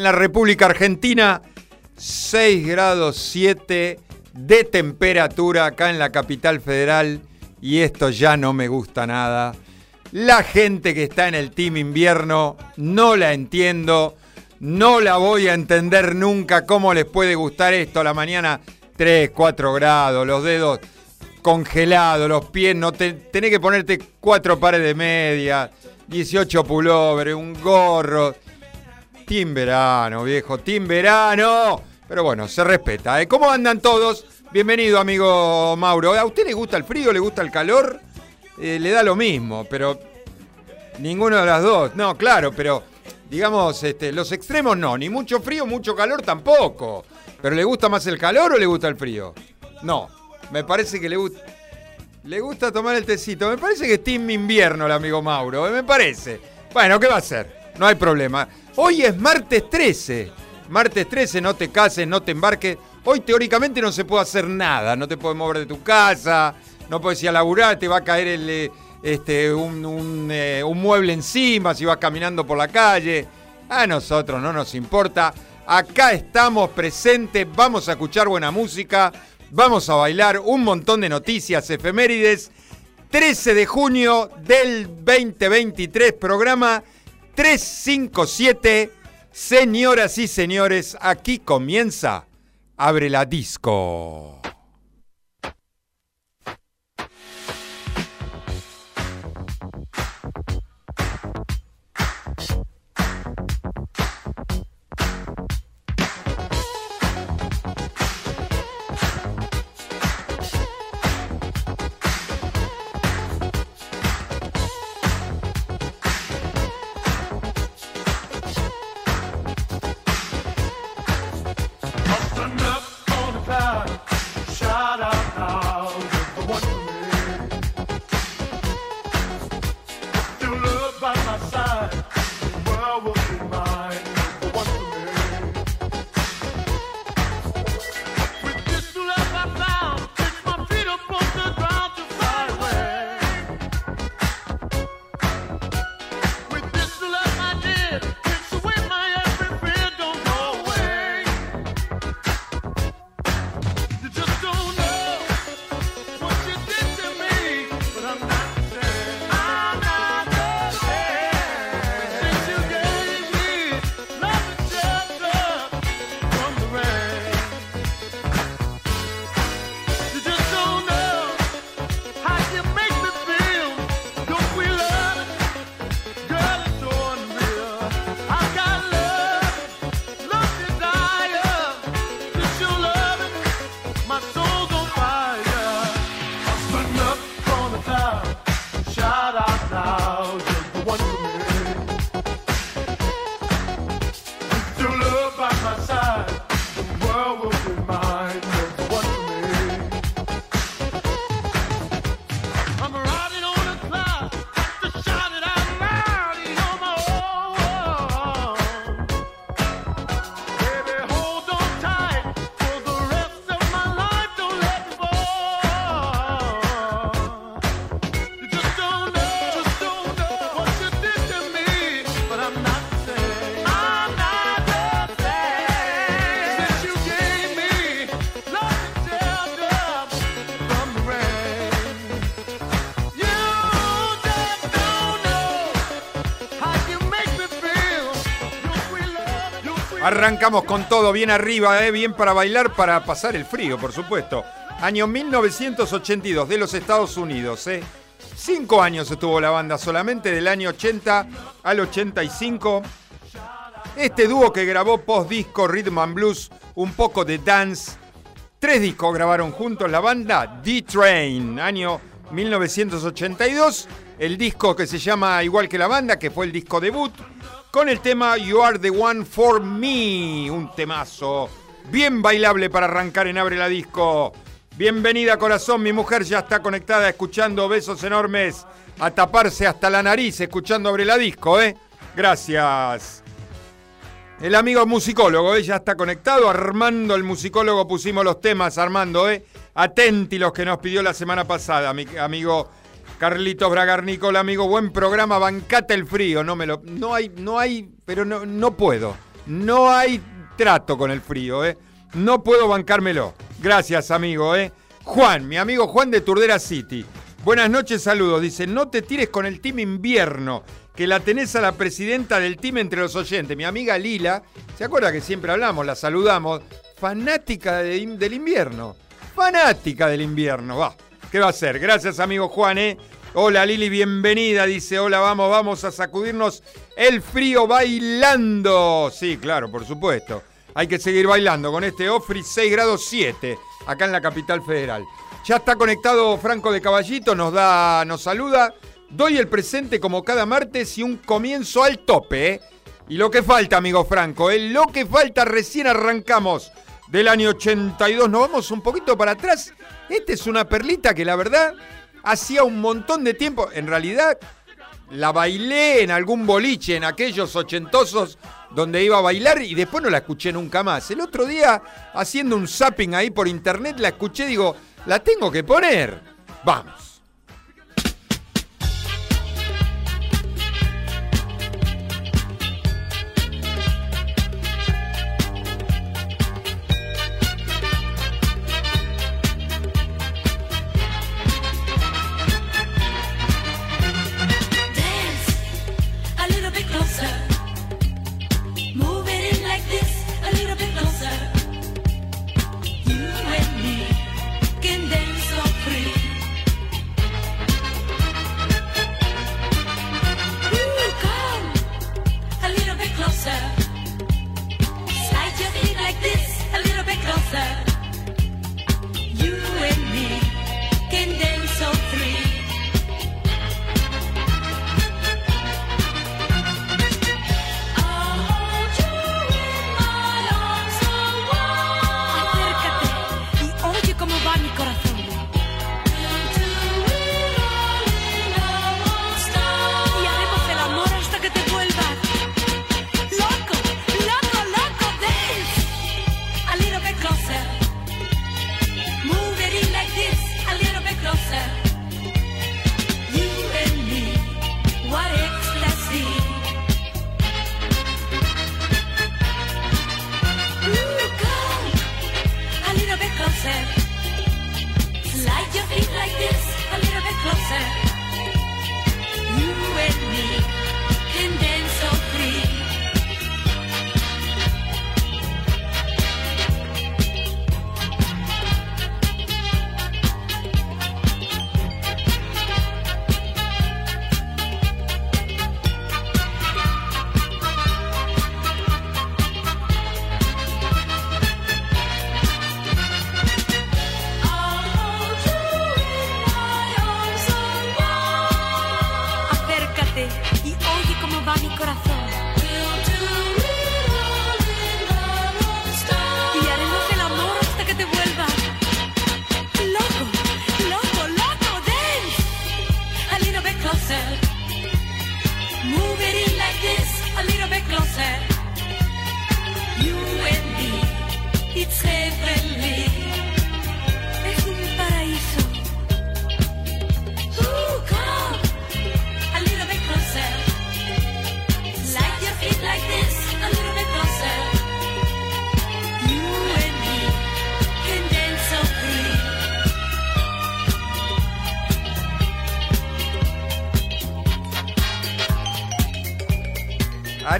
en la República Argentina, 6 grados 7 de temperatura acá en la capital federal y esto ya no me gusta nada. La gente que está en el team invierno no la entiendo, no la voy a entender nunca cómo les puede gustar esto a la mañana 3, 4 grados, los dedos congelados, los pies, no te, tenés que ponerte cuatro pares de media, 18 pullover, un gorro. Team verano, viejo, team verano. Pero bueno, se respeta. ¿eh? ¿Cómo andan todos? Bienvenido, amigo Mauro. ¿A usted le gusta el frío, le gusta el calor? Eh, le da lo mismo, pero ninguno de las dos. No, claro, pero digamos, este, los extremos no, ni mucho frío, mucho calor tampoco. ¿Pero le gusta más el calor o le gusta el frío? No, me parece que le gusta. Le gusta tomar el tecito. Me parece que es team invierno el amigo Mauro. ¿eh? Me parece. Bueno, ¿qué va a hacer? No hay problema. Hoy es martes 13. Martes 13, no te cases, no te embarques. Hoy teóricamente no se puede hacer nada. No te puedes mover de tu casa. No puedes ir a laburar. Te va a caer el, eh, este, un, eh, un mueble encima si vas caminando por la calle. A nosotros no nos importa. Acá estamos presentes. Vamos a escuchar buena música vamos a bailar un montón de noticias, efemérides. 13 de junio del 2023, programa 357. Señoras y señores, aquí comienza Abre la Disco. Arrancamos con todo bien arriba, ¿eh? bien para bailar, para pasar el frío, por supuesto. Año 1982 de los Estados Unidos. ¿eh? Cinco años estuvo la banda solamente, del año 80 al 85. Este dúo que grabó post-disco Rhythm and Blues, un poco de dance. Tres discos grabaron juntos la banda D-Train, año 1982. El disco que se llama igual que la banda, que fue el disco debut con el tema You Are the One for Me, un temazo bien bailable para arrancar en Abre la Disco. Bienvenida corazón, mi mujer ya está conectada escuchando besos enormes a taparse hasta la nariz escuchando Abre la Disco, ¿eh? Gracias. El amigo musicólogo, ¿eh? ya está conectado. Armando, el musicólogo, pusimos los temas, Armando, ¿eh? Atenti los que nos pidió la semana pasada, mi amigo Carlitos Bragarnicola, amigo, buen programa, bancate el frío, no me lo. No hay, no hay, pero no, no puedo. No hay trato con el frío, ¿eh? No puedo bancármelo. Gracias, amigo, ¿eh? Juan, mi amigo Juan de Turdera City. Buenas noches, saludos. Dice, no te tires con el team invierno, que la tenés a la presidenta del team entre los oyentes. Mi amiga Lila, ¿se acuerda que siempre hablamos? La saludamos. Fanática del invierno. Fanática del invierno. Va, ¿qué va a ser? Gracias, amigo Juan, ¿eh? Hola Lili, bienvenida. Dice, hola, vamos, vamos a sacudirnos el frío bailando. Sí, claro, por supuesto. Hay que seguir bailando con este Ofri 6 grados 7, acá en la capital federal. Ya está conectado Franco de Caballito, nos da, nos saluda. Doy el presente como cada martes y un comienzo al tope. ¿eh? Y lo que falta, amigo Franco, ¿eh? lo que falta, recién arrancamos del año 82. Nos vamos un poquito para atrás. Esta es una perlita que la verdad hacía un montón de tiempo. En realidad, la bailé en algún boliche, en aquellos ochentosos donde iba a bailar y después no la escuché nunca más. El otro día, haciendo un zapping ahí por internet, la escuché digo, la tengo que poner. Vamos.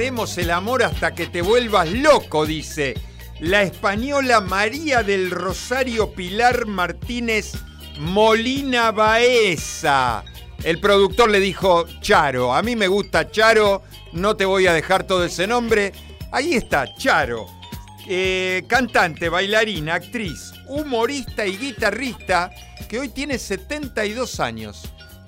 Haremos el amor hasta que te vuelvas loco, dice la española María del Rosario Pilar Martínez Molina Baeza. El productor le dijo, Charo, a mí me gusta Charo, no te voy a dejar todo ese nombre. Ahí está, Charo, eh, cantante, bailarina, actriz, humorista y guitarrista, que hoy tiene 72 años.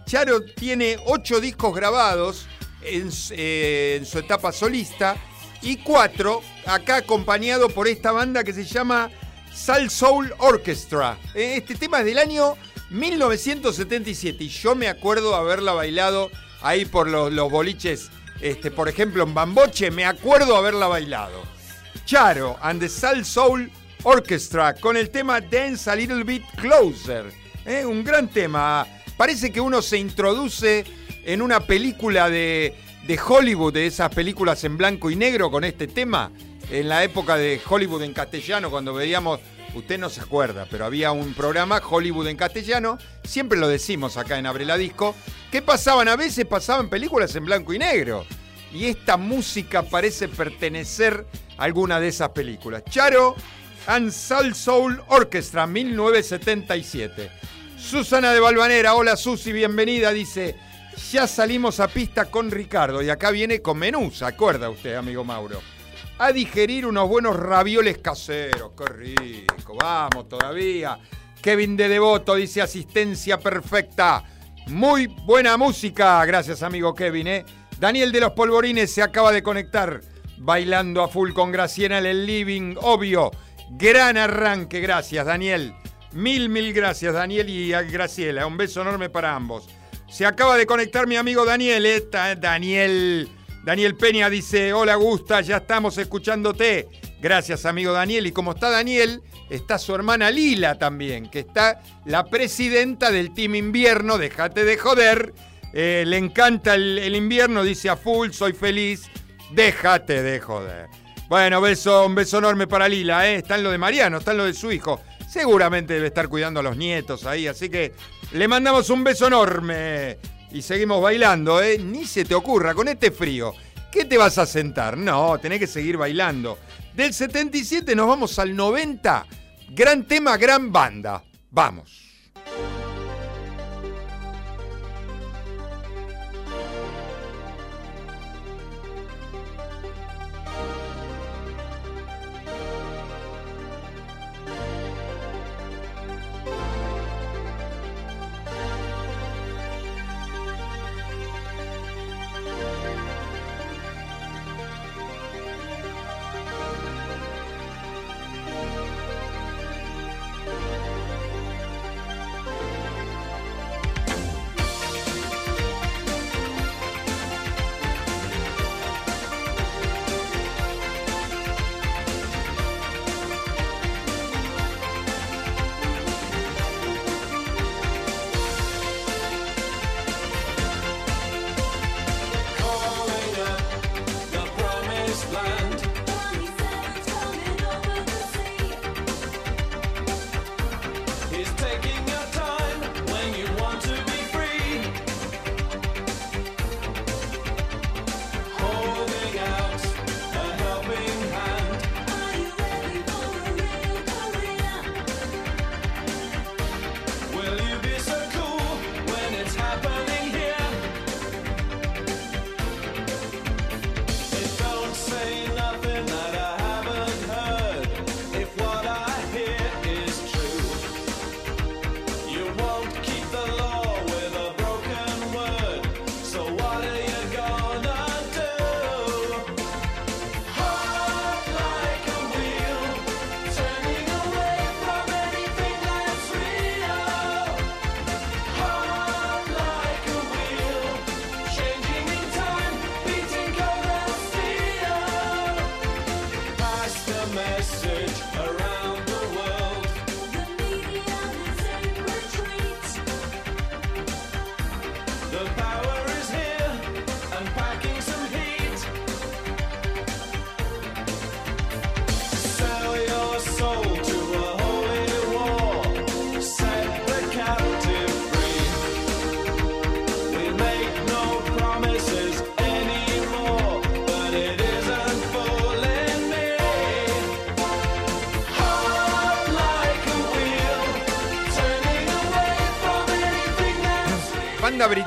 Charo tiene 8 discos grabados, eh, en, su etapa solista y cuatro acá acompañado por esta banda que se llama Sal Soul Orchestra. Eh, este tema es del año 1977 y yo me acuerdo haberla bailado ahí por los, boliches, este, por ejemplo en Bamboche, me acuerdo haberla bailado. Charo and the Sal Soul Orchestra con el tema Dance a Little Bit Closer. Eh, un gran tema. Parece que uno se introduce en una película de, Hollywood, de esas películas en blanco y negro con este tema. en la época de Hollywood en castellano, cuando veíamos, usted no se acuerda, pero había un programa Hollywood en castellano, siempre lo decimos acá en Abre la Disco, que pasaban, a veces pasaban películas en blanco y negro. Y esta música parece pertenecer a alguna de esas películas. Charo and Soul Soul Orchestra, 1977. Susana de Balvanera, hola Susi, bienvenida, dice, ya salimos a pista con Ricardo y acá viene con menú, ¿se acuerda usted, amigo Mauro? A digerir unos buenos ravioles caseros, qué rico, vamos todavía. Kevin de Devoto dice asistencia perfecta. Muy buena música, gracias amigo Kevin, ¿eh? Daniel de los Polvorines se acaba de conectar, bailando a full con Graciela en el living, obvio. Gran arranque, gracias Daniel. Mil, mil gracias Daniel y a Graciela. Un beso enorme para ambos. Se acaba de conectar mi amigo Daniel, ¿eh? Daniel. Daniel Peña dice, hola Gusta, ya estamos escuchándote. Gracias amigo Daniel. Y como está Daniel, está su hermana Lila también, que está la presidenta del Team Invierno, déjate de joder. Eh, le encanta el, invierno, dice a full, soy feliz. Déjate de joder. Bueno, beso, un beso enorme para Lila, ¿eh? Está en lo de Mariano, está en lo de su hijo. Seguramente debe estar cuidando a los nietos ahí, así que le mandamos un beso enorme. Y seguimos bailando, ¿eh? Ni se te ocurra, con este frío, ¿qué te vas a sentar? No, tenés que seguir bailando. Del 77 nos vamos al 90. Gran tema, gran banda. Vamos.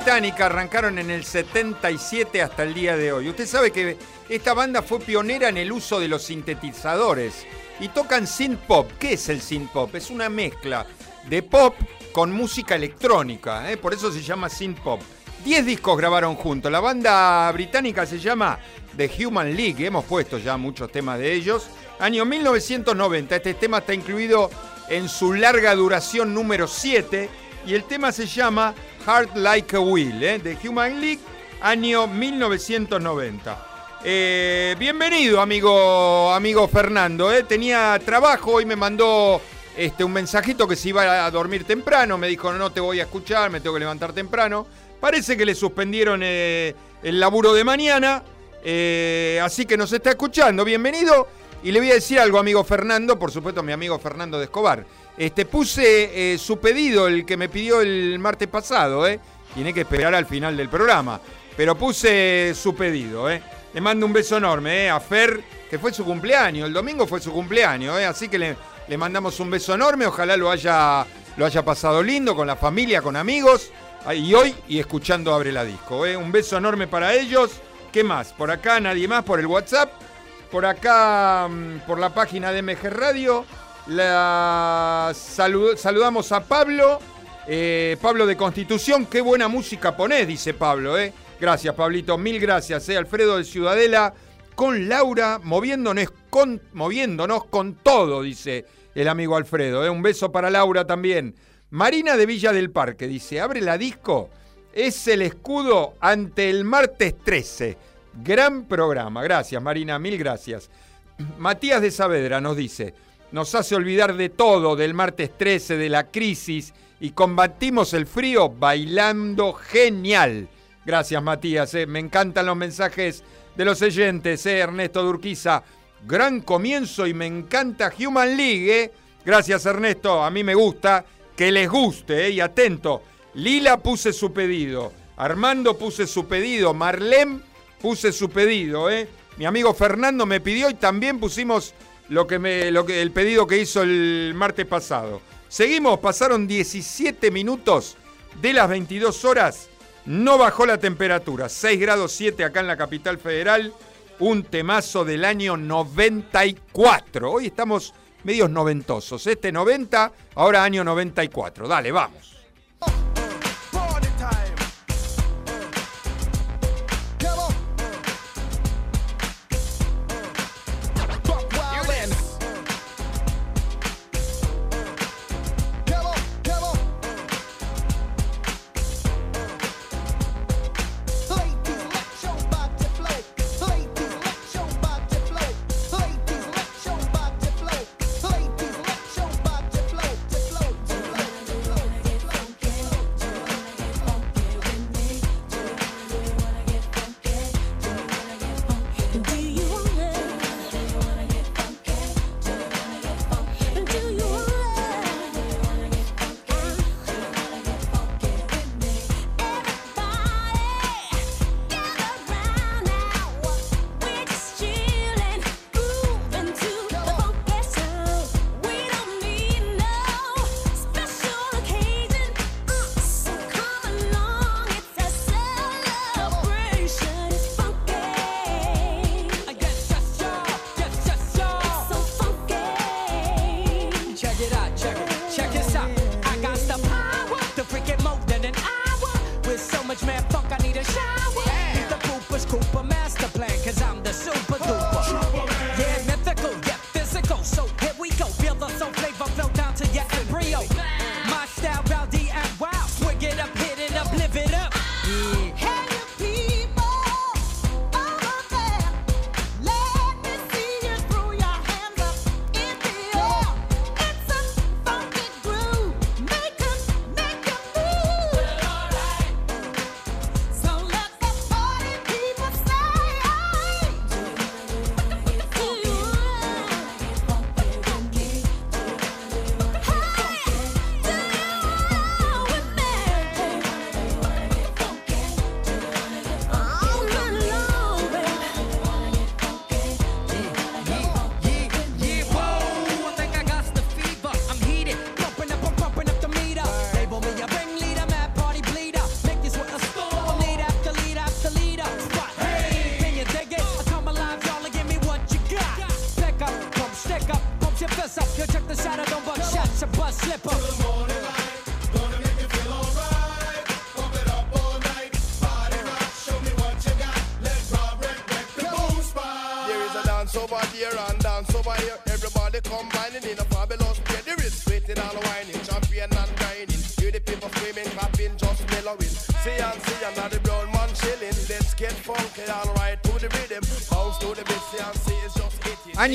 Británica arrancaron en el 77 hasta el día de hoy. Usted sabe que esta banda fue pionera en el uso de los sintetizadores y tocan synth pop. ¿Qué es el synth pop? Es una mezcla de pop con música electrónica, ¿eh? por eso se llama synth pop. Diez discos grabaron juntos. La banda británica se llama The Human League. Hemos puesto ya muchos temas de ellos. Año 1990. Este tema está incluido en su larga duración número 7 y el tema se llama Heart Like a Wheel, ¿eh? de Human League, año 1990. Eh, bienvenido, amigo, amigo Fernando. ¿eh? Tenía trabajo y me mandó este, un mensajito que se iba a dormir temprano. Me dijo, no te voy a escuchar, me tengo que levantar temprano. Parece que le suspendieron el laburo de mañana. así que nos está escuchando. Bienvenido. Y le voy a decir algo, amigo Fernando, por supuesto, mi amigo Fernando de Escobar. Este, puse eh, su pedido, el que me pidió el martes pasado, ¿eh? Tiene que esperar al final del programa. Pero puse su pedido, ¿eh? Le mando un beso enorme. A Fer, que fue su cumpleaños. El domingo fue su cumpleaños. Así que le, le mandamos un beso enorme. Ojalá lo haya, lo haya pasado lindo con la familia, con amigos. Y hoy, y escuchando Abre la Disco. Un beso enorme para ellos. ¿Qué más? Por acá, nadie más, por el WhatsApp. Por acá, mm, por la página de MG Radio. La saludamos a Pablo. Eh, Pablo de Constitución, qué buena música ponés, dice Pablo. Eh. Gracias, Pablito, mil gracias. Eh. Alfredo de Ciudadela, con Laura, moviéndonos con, moviéndonos con todo, dice el amigo Alfredo. Eh. Un beso para Laura también. Marina de Villa del Parque dice, abre la disco, es el escudo ante el martes 13. Gran programa, gracias Marina, mil gracias. Matías de Saavedra nos dice, nos hace olvidar de todo, del martes 13, de la crisis y combatimos el frío bailando genial. Gracias, Matías. Eh. Me encantan los mensajes de los oyentes, eh. Ernesto Durquiza. Gran comienzo y me encanta Human League. Eh. Gracias, Ernesto. A mí me gusta. Que les guste. Y atento. Lila puse su pedido. Armando puse su pedido. Marlene puse su pedido. Mi amigo Fernando me pidió y también pusimos lo que me, lo que, el pedido que hizo el martes pasado. Seguimos, pasaron 17 minutos de las 22 horas. No bajó la temperatura, 6 grados 7 acá en la capital federal. Un temazo del año 94. Hoy estamos medios noventosos. Este 90, ahora año 94. Dale, vamos.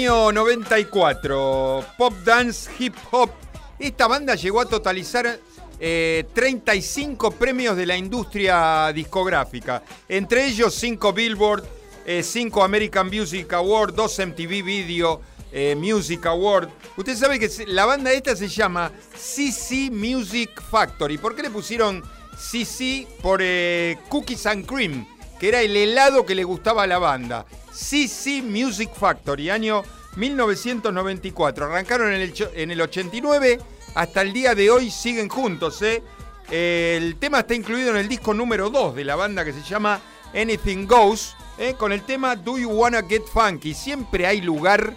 Año 94, Pop Dance Hip Hop. Esta banda llegó a totalizar 35 eh, premios de la industria discográfica, entre ellos 5 Billboard, 5 eh, American Music Awards, 2 MTV Video, eh, Music Award. Usted sabe que la banda esta se llama CC Music Factory. ¿Por qué le pusieron CC? Por Cookies and Cream, que era el helado que le gustaba a la banda. CC Music Factory, año 1994. Arrancaron en el, en el 89, hasta el día de hoy siguen juntos. ¿eh? El tema está incluido en el disco número 2 de la banda que se llama Anything Goes, con el tema Do You Wanna Get Funky. Siempre hay lugar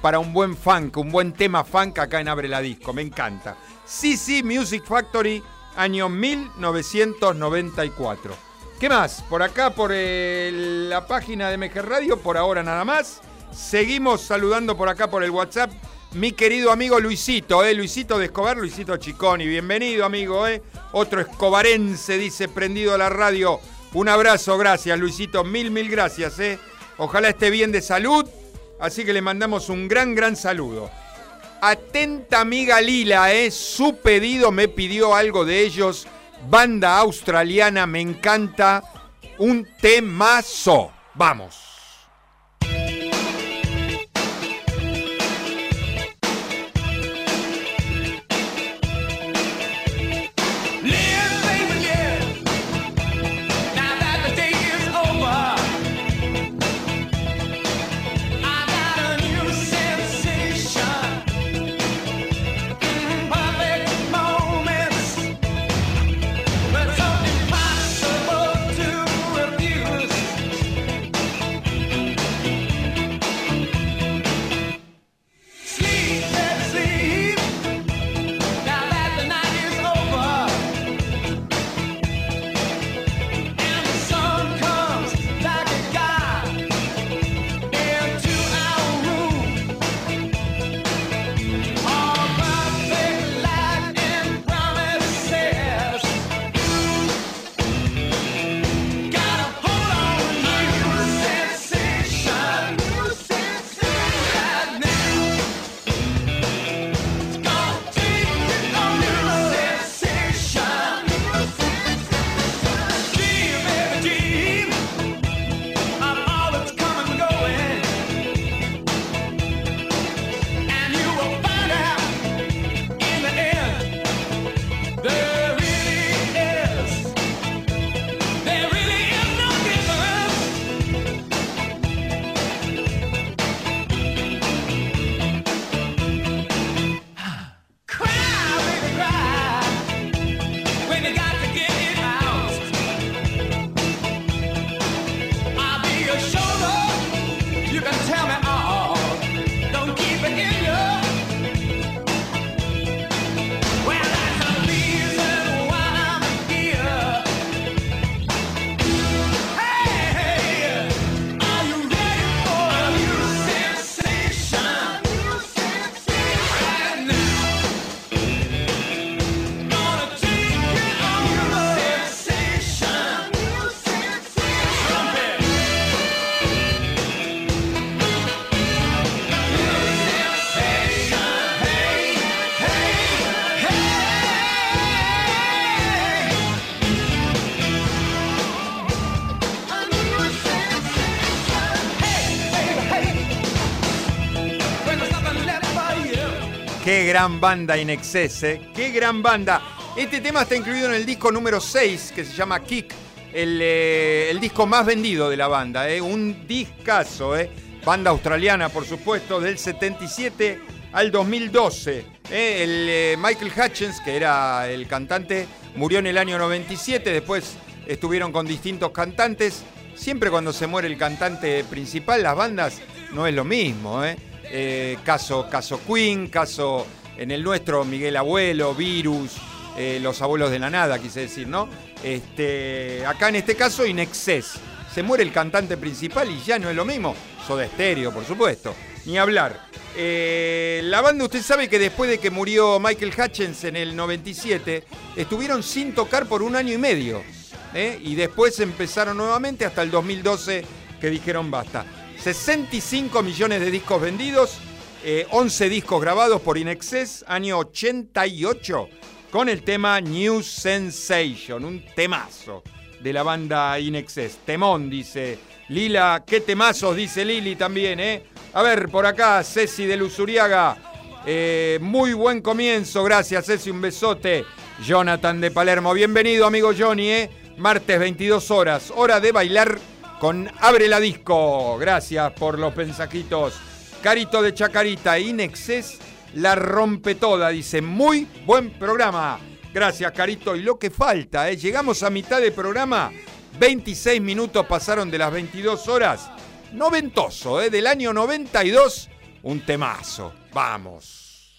para un buen funk, un buen tema funk acá en Abre la Disco. Me encanta. Sí, Music Factory, año 1994. ¿Qué más? Por acá, por la página de MG Radio, por ahora nada más. Seguimos saludando por acá por el WhatsApp. Mi querido amigo Luisito, ¿eh? Luisito de Escobar, Luisito Chiconi. Bienvenido, amigo, ¿eh? Otro escobarense, dice, prendido a la radio. Un abrazo, gracias, Luisito. Mil, mil gracias, ¿eh? Ojalá esté bien de salud Así que le mandamos un gran, gran saludo. Atenta amiga Lila, ¿eh? su pedido me pidió algo de ellos. Banda australiana, me encanta. Un temazo. Vamos. Gran banda In Excess, ¿eh? Qué gran banda. Este tema está incluido en el disco número 6, que se llama Kick, eh, el, disco más vendido de la banda. ¿eh? Un discazo, ¿eh? Banda australiana, por supuesto, del 77 al 2012. El Michael Hutchins, que era el cantante, murió en el año 97. Después estuvieron con distintos cantantes. Siempre cuando se muere el cantante principal, las bandas no es lo mismo. Caso, caso Queen, caso en el nuestro, Miguel Abuelo, Virus, eh, Los Abuelos de la Nada, quise decir, ¿no? Este, acá en este caso, Inexcess. Se muere el cantante principal y ya no es lo mismo. Soda Estéreo, por supuesto. Ni hablar. Eh, la banda, usted sabe que después de que murió Michael Hutchins en el 97, estuvieron sin tocar por un año y medio. ¿eh? Y después empezaron nuevamente hasta el 2012 que dijeron basta. 65 millones de discos vendidos 11 eh, discos grabados por Inexcess, año 88, con el tema New Sensation, un temazo. de la banda Inexcess. Temón, dice Lila. Qué temazos, dice Lili también, ¿eh? A ver, por acá, Ceci de Luzuriaga. Eh, muy buen comienzo, gracias Ceci, un besote. Jonathan de Palermo, bienvenido amigo Johnny, ¿eh? Martes 22 horas, hora de bailar con Abre la Disco. Gracias por los mensajitos. Carito de Chacarita, Inexcess la rompe toda, dice, muy buen programa. Gracias, Carito. Y lo que falta, ¿eh? llegamos a mitad de programa, 26 minutos pasaron de las 22 horas. Noventoso, ¿eh? del año 92, un temazo. Vamos.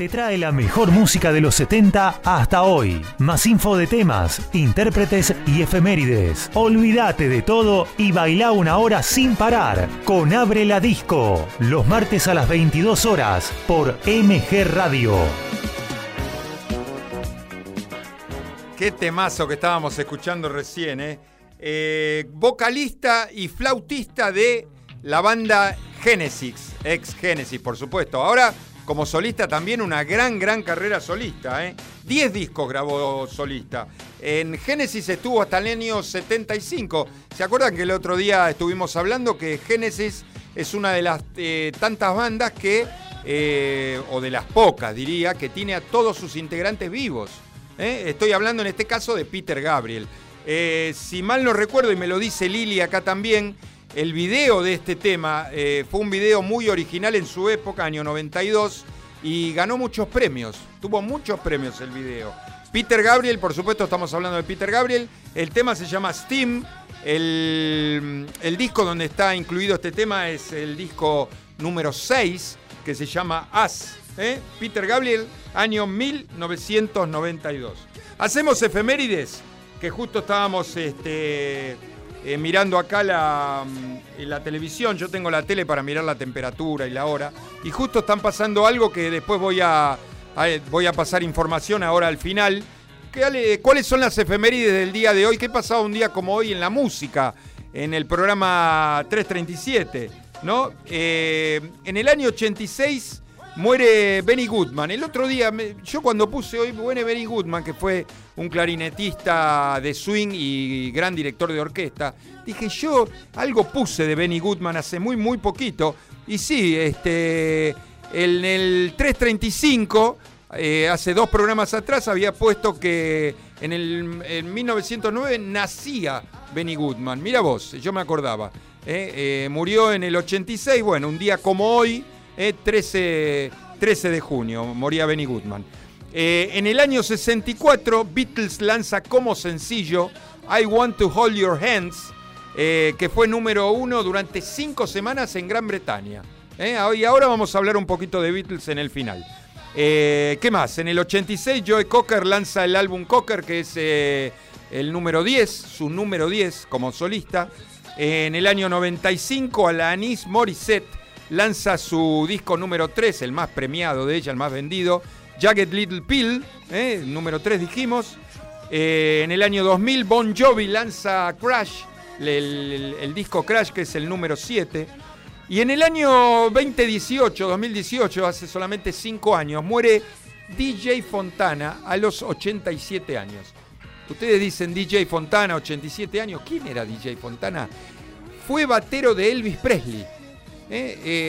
Te trae la mejor música de los 70 hasta hoy. Más info de temas, intérpretes y efemérides. Olvídate de todo y baila una hora sin parar con Abre la Disco. Los martes a las 22 horas por MG Radio. Qué temazo que estábamos escuchando recién, ¿eh? eh, vocalista y flautista de la banda Genesis, ex Genesis, por supuesto. Ahora, como solista, también una gran, gran carrera solista. ¿eh? Diez discos grabó solista. En Genesis estuvo hasta el año 75. ¿Se acuerdan que el otro día estuvimos hablando que Genesis es una de las eh, tantas bandas que, eh, o de las pocas diría, que tiene a todos sus integrantes vivos? Estoy hablando en este caso de Peter Gabriel. si mal no recuerdo, y me lo dice Lili acá también, el video de este tema eh, fue un video muy original en su época, año 92, y ganó muchos premios. Tuvo muchos premios el video. Peter Gabriel, por supuesto, estamos hablando de Peter Gabriel. El tema se llama Steam. El, disco donde está incluido este tema es el disco número 6, que se llama As. ¿eh? Peter Gabriel, año 1992. Hacemos efemérides, que justo estábamos este, eh, mirando acá la, mm, la, televisión, yo tengo la tele para mirar la temperatura y la hora, y justo están pasando algo que después voy a, voy a pasar información ahora al final. ¿Cuáles son las efemérides del día de hoy? ¿Qué pasado un día como hoy en la música? En el programa 337, ¿no? Eh, en el año 86 muere Benny Goodman. El otro día, yo cuando puse hoy, muere Benny Goodman, que fue un clarinetista de swing y gran director de orquesta, dije yo algo puse de Benny Goodman hace muy, muy poquito. Y sí, este, en el 335, eh, hace dos programas atrás, había puesto que en, el, en 1909 nacía Benny Goodman. Mira vos, yo me acordaba. Eh, eh, murió en el 86, bueno, un día como hoy 13, 13 de junio, moría Benny Goodman. Eh, en el año 64, Beatles lanza como sencillo I Want to Hold Your Hands, eh, que fue número uno durante cinco semanas en Gran Bretaña. Eh, y ahora vamos a hablar un poquito de Beatles en el final. ¿Qué más? En el 86, Joe Cocker lanza el álbum Cocker, que es el número 10, su número 10 como solista. En el año 95, Alanis Morissette lanza su disco número 3, el más premiado de ella, el más vendido, Jagged Little Pill, ¿eh? número 3 dijimos. Eh, en el año 2000, Bon Jovi lanza Crash, el, disco Crash, que es el número 7. Y en el año 2018, 2018, hace solamente 5 años, muere DJ Fontana a los 87 años. Ustedes dicen DJ Fontana, 87 años. ¿Quién era DJ Fontana? Fue batero de Elvis Presley.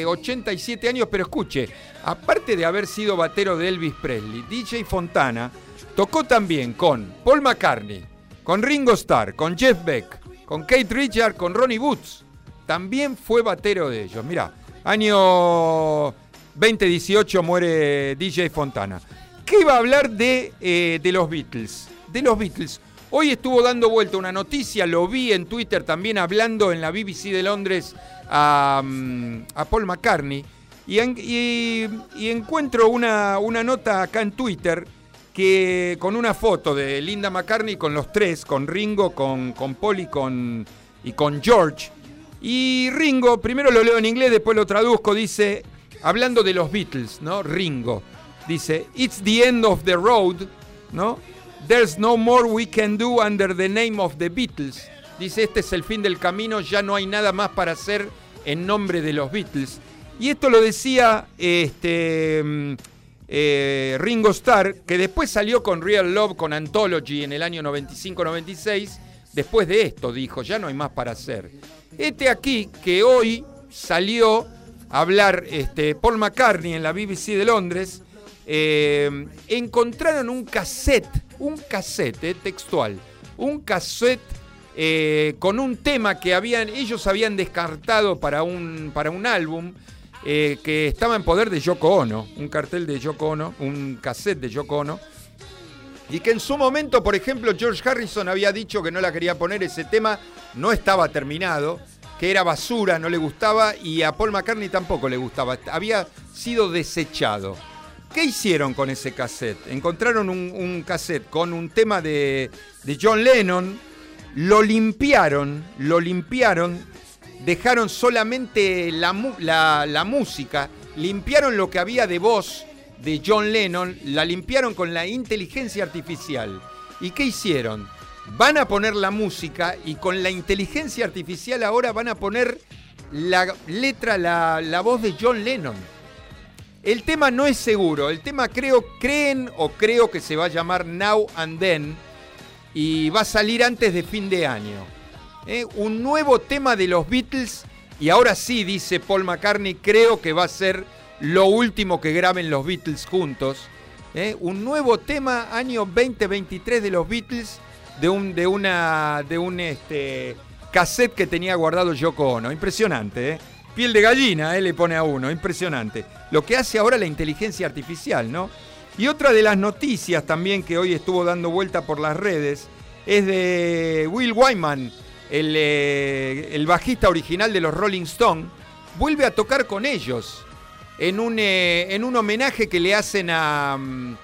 87 eh, años, pero escuche, aparte de haber sido batero de Elvis Presley, DJ Fontana tocó también con Paul McCartney, con Ringo Starr, con Jeff Beck, con Kate Richard, con Ronnie Woods. También fue batero de ellos. Mirá, año 2018 muere DJ Fontana. ¿Qué iba a hablar eh, de los Beatles? De los Beatles. Hoy estuvo dando vuelta una noticia, lo vi en Twitter también hablando en la BBC de Londres Mm, a, Paul McCartney y, encuentro una, nota acá en Twitter que con una foto de Linda McCartney con los tres, con Ringo, con, con Paul y con, y con George. Y Ringo, primero lo leo en inglés, después lo traduzco, dice, hablando de los Beatles, ¿no? Ringo, dice, It's the end of the road, ¿no? There's no more we can do under the name of the Beatles. Dice, este es el fin del camino, ya no hay nada más para hacer en nombre de los Beatles. Y esto lo decía este, mm, eh, Ringo Starr, que después salió con Real Love, con Anthology en el año 95-96. Después de esto dijo, ya no hay más para hacer. Este aquí que hoy salió a hablar este, Paul McCartney en la BBC de Londres, eh, encontraron un cassette, un cassette eh, textual, un cassette eh, con un tema que habían, ellos habían descartado para un, para un álbum eh, que estaba en poder de Yoko Ono, un cartel de Yoko Ono, un cassette de Yoko Ono, y que en su momento, por ejemplo, George Harrison había dicho que no la quería poner, ese tema no estaba terminado, que era basura, no le gustaba, y a Paul McCartney tampoco le gustaba, había sido desechado. ¿Qué hicieron con ese cassette? Encontraron un, cassette con un tema de, de John Lennon, lo limpiaron, lo limpiaron, dejaron solamente la, música, limpiaron lo que había de voz de John Lennon, la limpiaron con la inteligencia artificial. ¿Y qué hicieron? van a poner la música y con la inteligencia artificial ahora van a poner la letra, la, la voz de John Lennon. El tema no es seguro, el tema creo, creen o creo que se va a llamar Now and Then y va a salir antes de fin de año. ¿eh? Un nuevo tema de los Beatles y ahora sí, dice Paul McCartney, creo que va a ser lo último que graben los Beatles juntos. ¿eh? Un nuevo tema, año 2023 de los Beatles, de un, de una, de un este, cassette que tenía guardado Yoko Ono. Impresionante, ¿eh? Piel de gallina, ¿eh? le pone a uno, impresionante. Lo que hace ahora la inteligencia artificial, ¿no? Y otra de las noticias también que hoy estuvo dando vuelta por las redes es de Will Wyman, el, eh, bajista original de los Rolling Stones, vuelve a tocar con ellos en un, eh, en un homenaje que le hacen a, mm,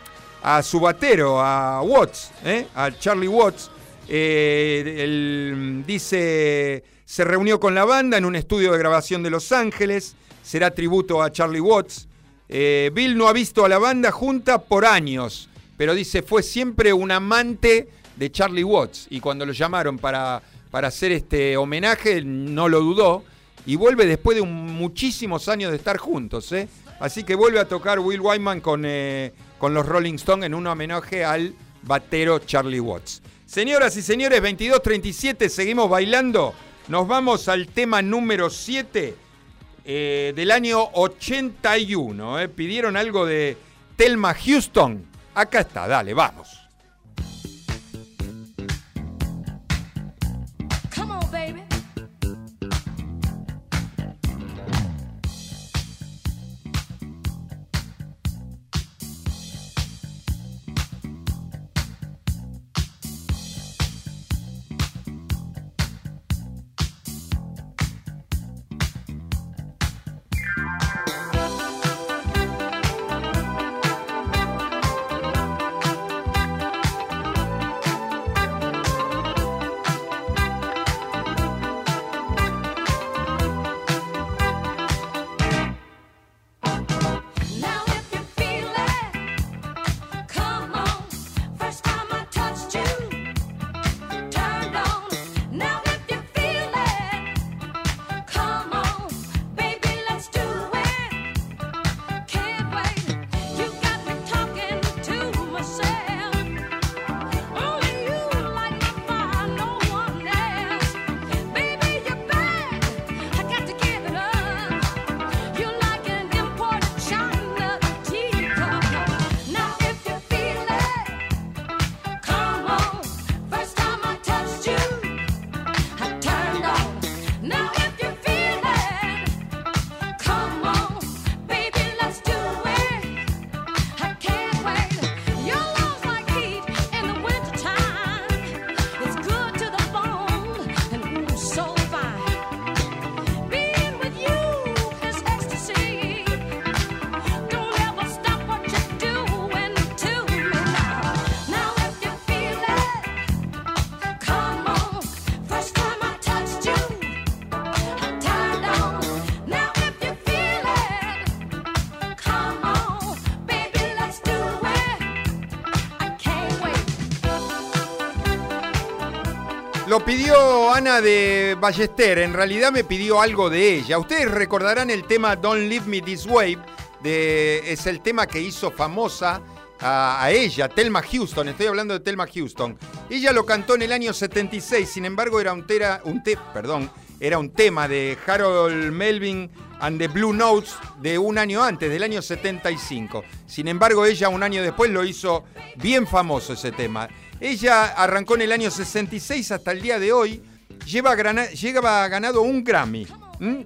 a su batero, a Watts, ¿eh? a Charlie Watts. él dice, se reunió con la banda en un estudio de grabación de Los Ángeles, será tributo a Charlie Watts. Bill no ha visto a la banda junta por años, pero dice, fue siempre un amante de Charlie Watts y cuando lo llamaron para para hacer este homenaje, no lo dudó, y vuelve después de muchísimos años de estar juntos. ¿eh? Así que vuelve a tocar Will Wyman con, eh, con los Rolling Stones en un homenaje al batero Charlie Watts. Señoras y señores, 22.37, seguimos bailando. Nos vamos al tema número 7 eh, del año 81. ¿eh? Pidieron algo de Thelma Houston. Acá está, dale, vamos. Pidió Ana de Ballester, en realidad me pidió algo de ella. Ustedes recordarán el tema Don't Leave Me This Way, es el tema que hizo famosa a, ella, Thelma Houston, estoy hablando de Thelma Houston. Ella lo cantó en el año 76, sin embargo era un, era un tema de Harold Melvin and the Blue Notes de un año antes, del año 75. Sin embargo, ella un año después lo hizo bien famoso ese tema. Ella arrancó en el año 66 hasta el día de hoy. Lleva, ganado un Grammy.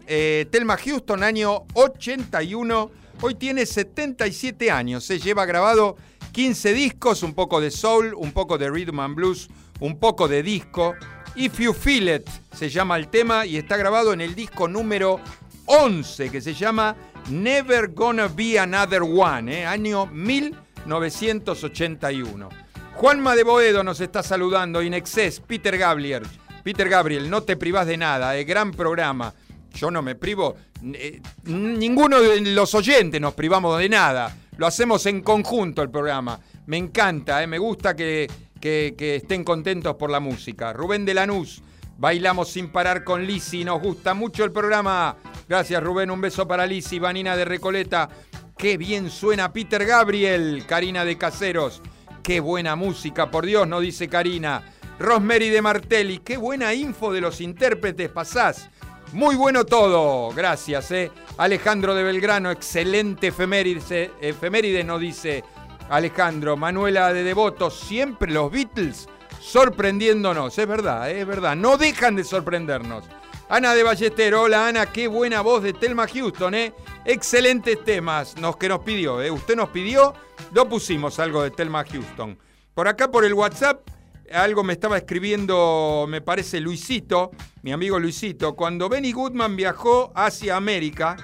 Eh, Thelma Houston, año 81. Hoy tiene 77 años. Se lleva grabado 15 discos, un poco de soul, un poco de rhythm and blues, un poco de disco. If You Feel It se llama el tema y está grabado en el disco número 11 que se llama Never Gonna Be Another One, ¿eh? año 1981. Juanma de Boedo nos está saludando, Inexcess, Peter Gabriel. Peter Gabriel, no te privás de nada, eh, gran programa. Yo no me privo, eh, ninguno de los oyentes nos privamos de nada. Lo hacemos en conjunto el programa. Me encanta, eh, me gusta que, que, estén contentos por la música. Rubén de Lanús, bailamos sin parar con Lisi, nos gusta mucho el programa. Gracias Rubén, un beso para Lisi, Vanina de Recoleta. Qué bien suena Peter Gabriel, Karina de Caseros. Qué buena música, por Dios, no dice Karina. Rosemary de Martelli, qué buena info de los intérpretes pasás. Muy bueno todo, gracias. Eh. Alejandro de Belgrano, excelente efeméride, efeméride, no dice Alejandro. Manuela de Devoto, siempre los Beatles sorprendiéndonos, es verdad, es verdad, no dejan de sorprendernos. Ana de Ballestero, hola Ana, qué buena voz de Telma Houston, ¿eh? Excelentes temas nos, que nos pidió, ¿eh? Usted nos pidió, lo pusimos algo de Telma Houston. Por acá, por el WhatsApp, algo me estaba escribiendo, me parece Luisito, mi amigo Luisito, cuando Benny Goodman viajó hacia América,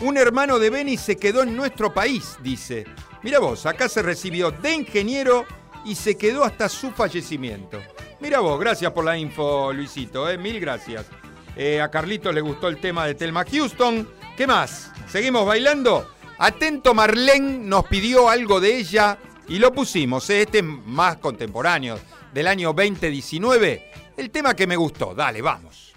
un hermano de Benny se quedó en nuestro país, dice. Mira vos, acá se recibió de ingeniero y se quedó hasta su fallecimiento. Mira vos, gracias por la info, Luisito, ¿eh? mil gracias. Eh, a Carlito le gustó el tema de Telma Houston. ¿Qué más? ¿Seguimos bailando? Atento Marlene nos pidió algo de ella y lo pusimos, ¿eh? este es más contemporáneo, del año 2019. El tema que me gustó, dale, vamos.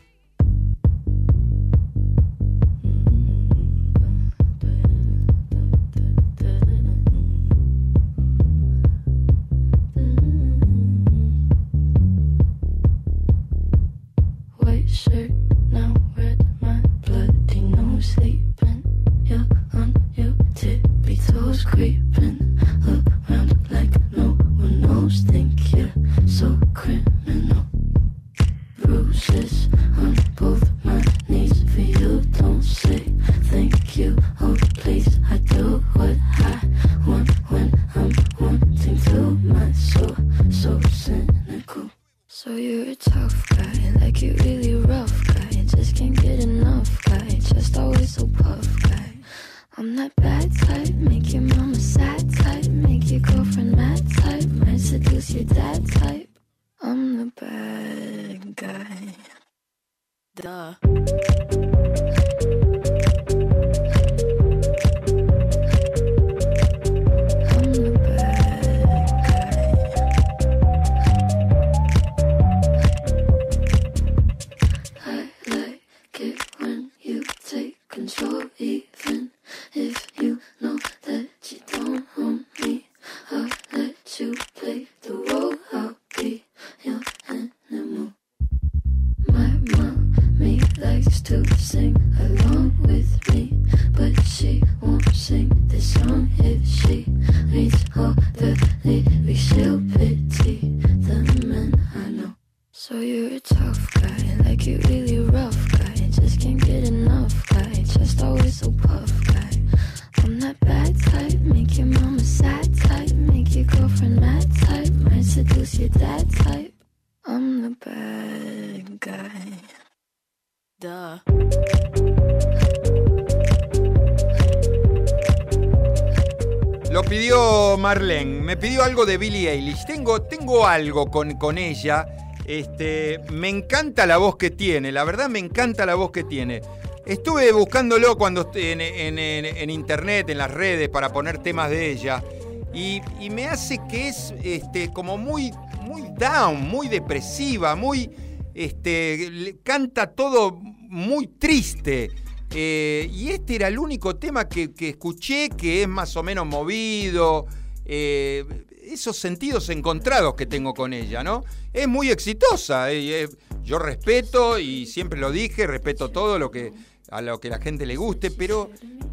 Marlene, me pidió algo de Billie Eilish. Tengo, tengo algo con, con ella. Este, me encanta la voz que tiene, la verdad me encanta la voz que tiene. Estuve buscándolo cuando en, en, internet, en las redes, para poner temas de ella. Y, me hace que es este, como muy, muy down, muy depresiva, muy. Este, canta todo muy triste. Eh, y este era el único tema que, que, escuché que es más o menos movido, eh, esos sentidos encontrados que tengo con ella, ¿no? Es muy exitosa, eh, yo respeto y siempre lo dije, respeto todo lo que a lo que la gente le guste, pero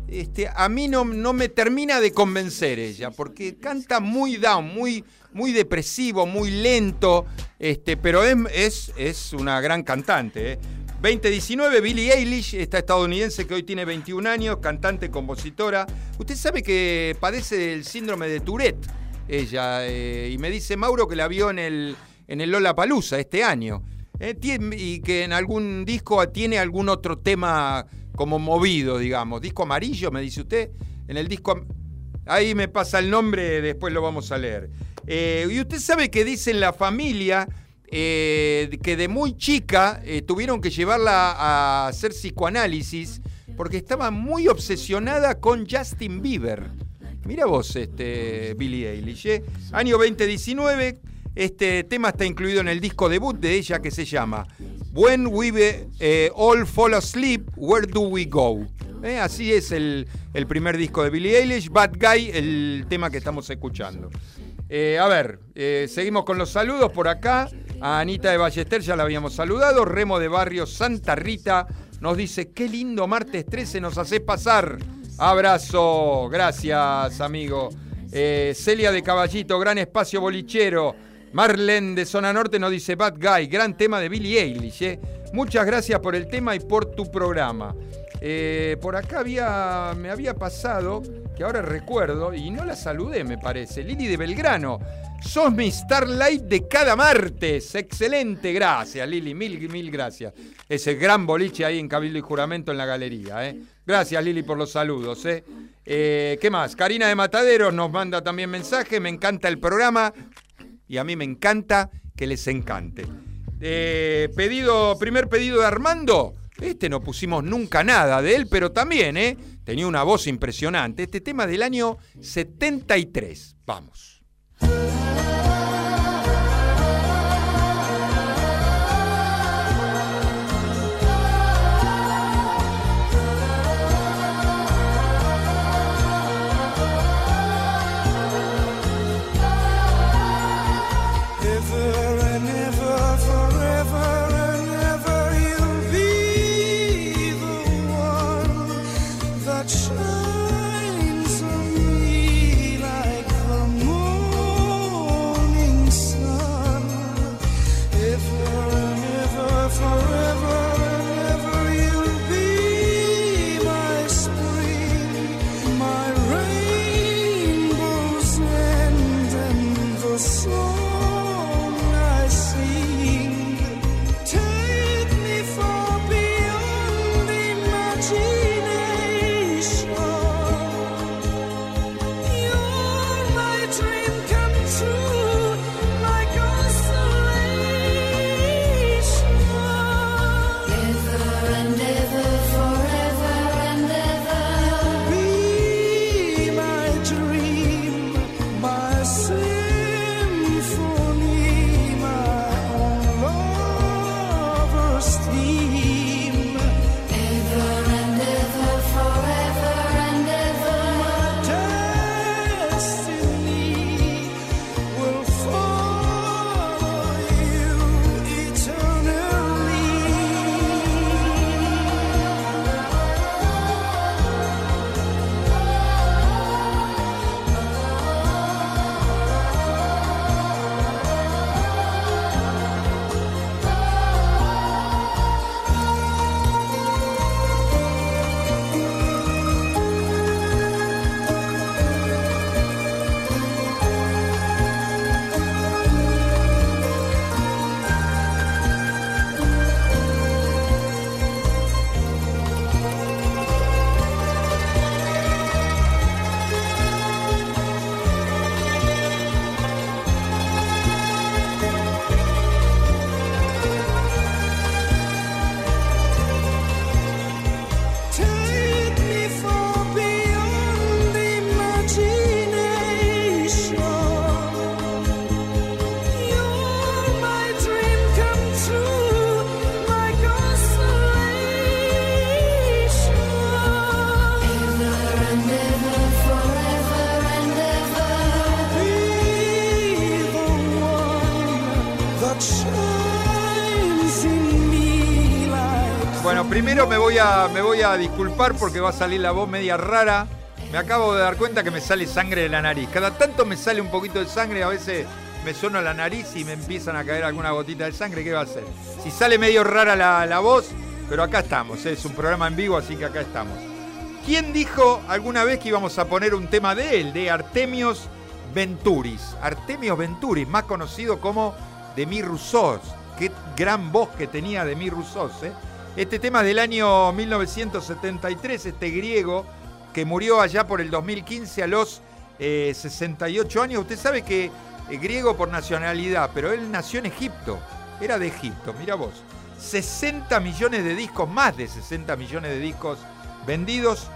este, a mí no, me termina de convencer ella, porque canta muy down, muy, muy depresivo, muy lento, este, pero es, es, una gran cantante. 2019, Billie Eilish, esta estadounidense que hoy tiene 21 años, cantante, compositora. Usted sabe que padece del síndrome de Tourette, ella, eh, y me dice Mauro que la vio en el, en el Lola Palusa este año. Eh, y que en algún disco tiene algún otro tema como movido, digamos. Disco amarillo, me dice usted. En el disco. Ahí me pasa el nombre, después lo vamos a leer. Eh, y usted sabe que dice en la familia eh, que de muy chica eh, tuvieron que llevarla a hacer psicoanálisis porque estaba muy obsesionada con Justin Bieber. Mira vos, este, Billie Eilish. ¿eh? Año 2019, este tema está incluido en el disco debut de ella que se llama When We All Fall Asleep, Where Do We Go? Así es el, el, primer disco de Billie Eilish, Bad Guy, el tema que estamos escuchando. A ver, seguimos con los saludos por acá. A Anita de Ballester ya la habíamos saludado. Remo de Barrio Santa Rita nos dice, qué lindo martes 13 nos hace pasar. Abrazo, gracias amigo. Celia de Caballito, gran espacio bolichero. Marlene de Zona Norte nos dice Bad Guy, gran tema de Billie Eilish. ¿eh? Muchas gracias por el tema y por tu programa. Eh, por acá había, me había pasado, que ahora recuerdo, y no la saludé me parece, Lili de Belgrano. Sos mi Starlight de cada martes. Excelente, gracias Lili, mil, mil gracias. Ese gran boliche ahí en Cabildo y Juramento en la galería. ¿eh? Gracias Lili por los saludos. ¿eh? Eh, qué más? Karina de Mataderos nos manda también mensaje, me encanta el programa y a mí me encanta que les encante. Eh, pedido, primer pedido de Armando. Este no pusimos nunca nada de él, pero también, ¿eh? Tenía una voz impresionante. Este tema del año 73. Vamos. Primero me voy, a, me voy a disculpar porque va a salir la voz media rara. Me acabo de dar cuenta que me sale sangre de la nariz. Cada tanto me sale un poquito de sangre, a veces me suena la nariz y me empiezan a caer alguna gotita de sangre. ¿Qué va a hacer? Si sale medio rara la, voz, pero acá estamos. ¿eh? Es un programa en vivo, así que acá estamos. ¿Quién dijo alguna vez que íbamos a poner un tema de él, de Artemios Venturis? Artemios Venturis, más conocido como Demi Rousseau. Qué gran voz que tenía Demi Rousseau, ¿eh? Este tema del año 1973, este griego que murió allá por el 2015 a los 68 eh, años. Usted sabe que es griego por nacionalidad, pero él nació en Egipto. Era de Egipto, mira vos. 60 millones de discos, más de 60 millones de discos vendidos.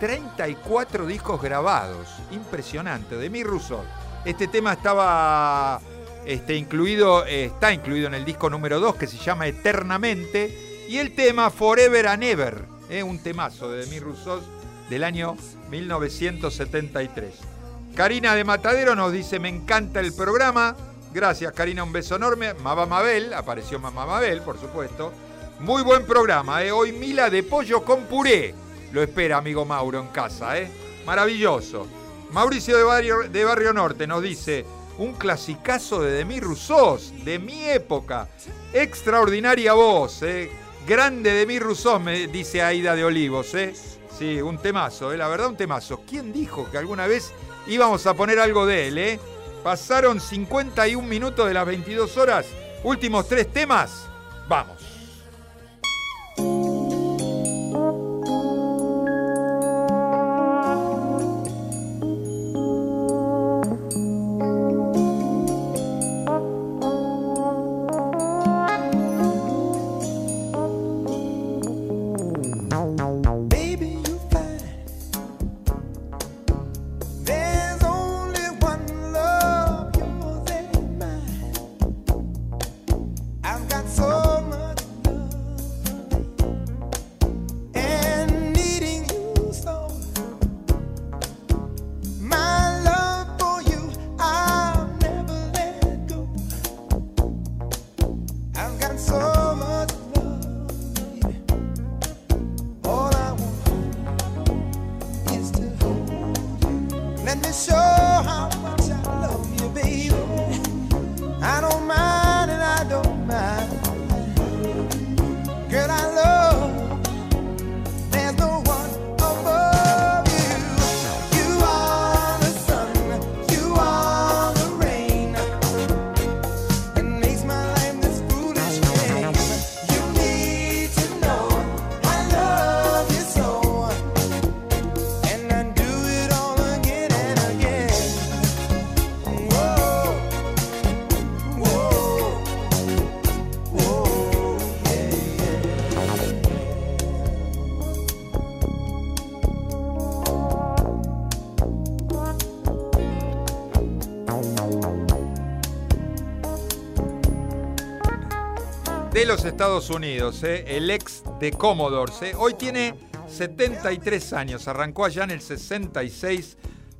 34 discos grabados. Impresionante, de mi Russo. Este tema estaba este, incluido, está incluido en el disco número 2 que se llama Eternamente. Y el tema Forever and Ever, eh, un temazo de Demi Rousseau del año 1973. Karina de Matadero nos dice, me encanta el programa. Gracias Karina, un beso enorme. Maba Mabel, apareció Mamá Mabel, por supuesto. Muy buen programa, ¿eh? hoy Mila de pollo con puré. Lo espera amigo Mauro en casa, ¿eh? Maravilloso. Mauricio de Barrio, de Barrio Norte nos dice, un clasicazo de Demi Rousseau, de mi época. Extraordinaria voz, ¿eh? Grande Demi Rousseau, me dice Aida de Olivos, ¿eh? Sí, un temazo, ¿eh? la verdad un temazo. ¿Quién dijo que alguna vez íbamos a poner algo de él, eh? Pasaron 51 minutos de las 22 horas. Últimos tres temas. Vamos. Los Estados Unidos, ¿eh? el ex de Commodores. ¿eh? Hoy tiene 73 años, arrancó allá en el 66,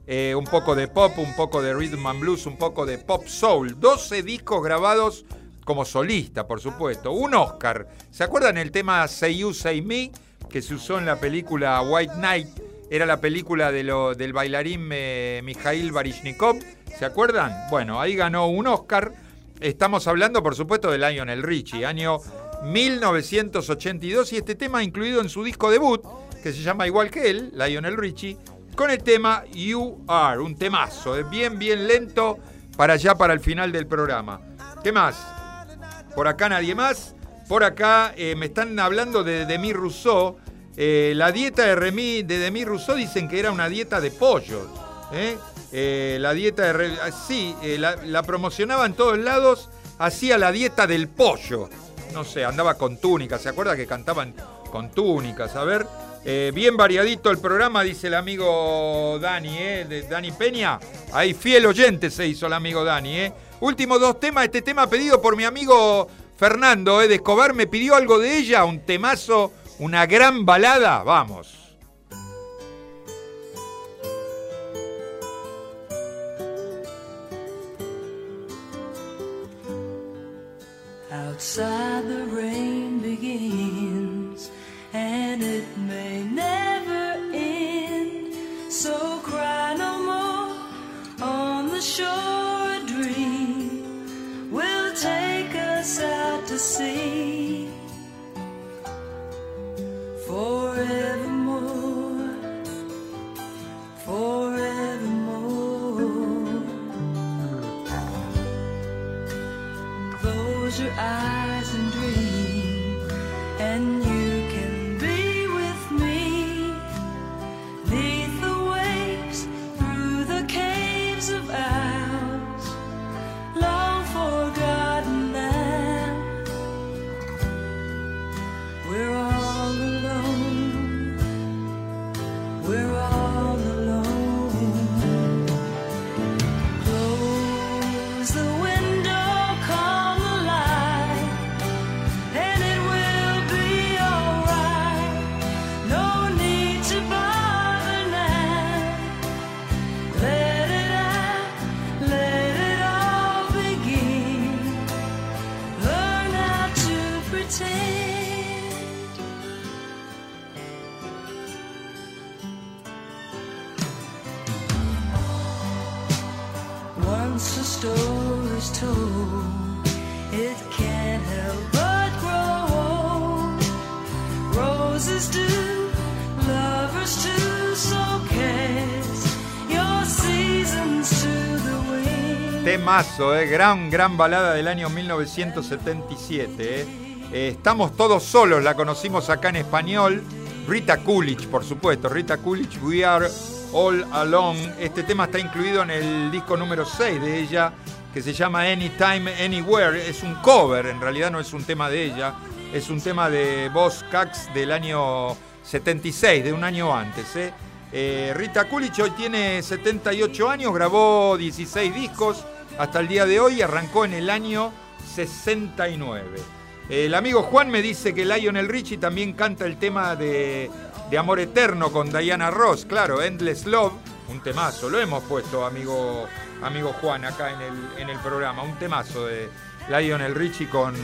eh, un poco de pop, un poco de rhythm and blues, un poco de pop soul. 12 discos grabados como solista, por supuesto. Un Oscar. ¿Se acuerdan el tema Say You, Say Me? Que se usó en la película White Knight. Era la película de lo, del bailarín Mikhail Baryshnikov. ¿Se acuerdan? Bueno, ahí ganó un Oscar Estamos hablando, por supuesto, de Lionel Richie, año 1982, y este tema incluido en su disco debut, que se llama igual que él, Lionel Richie, con el tema You Are, un temazo, es bien, bien lento para allá, para el final del programa. ¿Qué más? Por acá nadie más. Por acá eh, me están hablando de Demi Rousseau. Eh, la dieta de, Remy, de Demi Rousseau dicen que era una dieta de pollo. ¿eh? Eh, la dieta de... Ah, sí, eh, la, promocionaba en todos lados, hacía la dieta del pollo. No sé, andaba con túnicas, ¿se acuerda que cantaban con túnicas? A ver, eh, bien variadito el programa, dice el amigo Dani, De Dani Peña. Ahí fiel oyente se hizo el amigo Dani, ¿eh? Últimos dos temas, este tema pedido por mi amigo Fernando, De Escobar, me pidió algo de ella, un temazo, una gran balada, vamos. Outside the rain begins and it may never end. So cry no more on the shore a dream. Will take us out to sea forevermore forevermore close your eyes and dream. And you Temazo, eh, gran, gran balada del año 1977. eh. Eh, estamos todos solos, la conocimos acá en español. Rita Coolidge, por supuesto. Rita Coolidge, We Are All Alone. Este tema está incluido en el disco número 6 de ella, que se llama Anytime, Anywhere. Es un cover, en realidad no es un tema de ella. Es un tema de Boss Cax del año 76, de un año antes. eh. Eh, Rita Coolidge hoy tiene 78 años, grabó 16 discos hasta el día de hoy y arrancó en el año 69. El amigo Juan me dice que Lionel Richie también canta el tema de, de Amor Eterno con Diana Ross, claro, Endless Love, un temazo, lo hemos puesto, amigo, amigo Juan, acá en el, en el programa, un temazo de Lionel Richie con,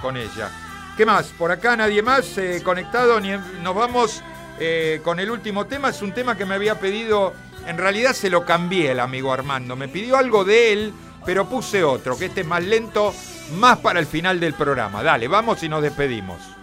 con, ella. ¿Qué más? Por acá nadie más eh, conectado, nos vamos eh, con el último tema, es un tema que me había pedido, en realidad se lo cambié el amigo Armando, me pidió algo de él, pero puse otro, que este es más lento, más para el final del programa. Dale, vamos y nos despedimos.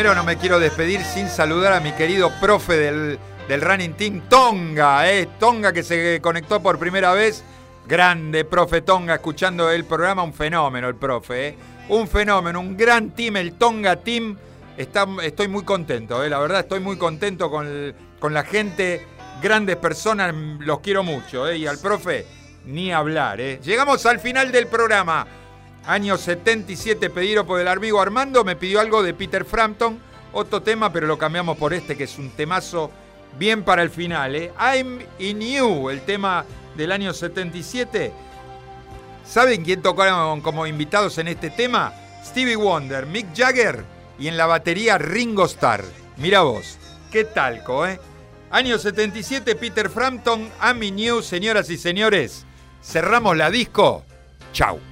Primero no me quiero despedir sin saludar a mi querido profe del, del Running Team, Tonga, eh, Tonga que se conectó por primera vez. Grande, profe Tonga, escuchando el programa, un fenómeno el profe, eh. un fenómeno, un gran team, el Tonga Team. Está- estoy muy contento, eh, la verdad estoy muy contento con, con la gente, grandes personas, los quiero mucho, eh, y al profe ni hablar. eh. Llegamos al final del programa. Año 77, pedido por el amigo Armando, me pidió algo de Peter Frampton, otro tema, pero lo cambiamos por este, que es un temazo bien para el final. ¿eh? I'm in You, el tema del año 77. ¿Saben quién tocaron como invitados en este tema? Stevie Wonder, Mick Jagger y en la batería Ringo Starr. Mira vos, qué talco, ¿eh? Año 77, Peter Frampton, I'm in You, señoras y señores. Cerramos la disco. Chau.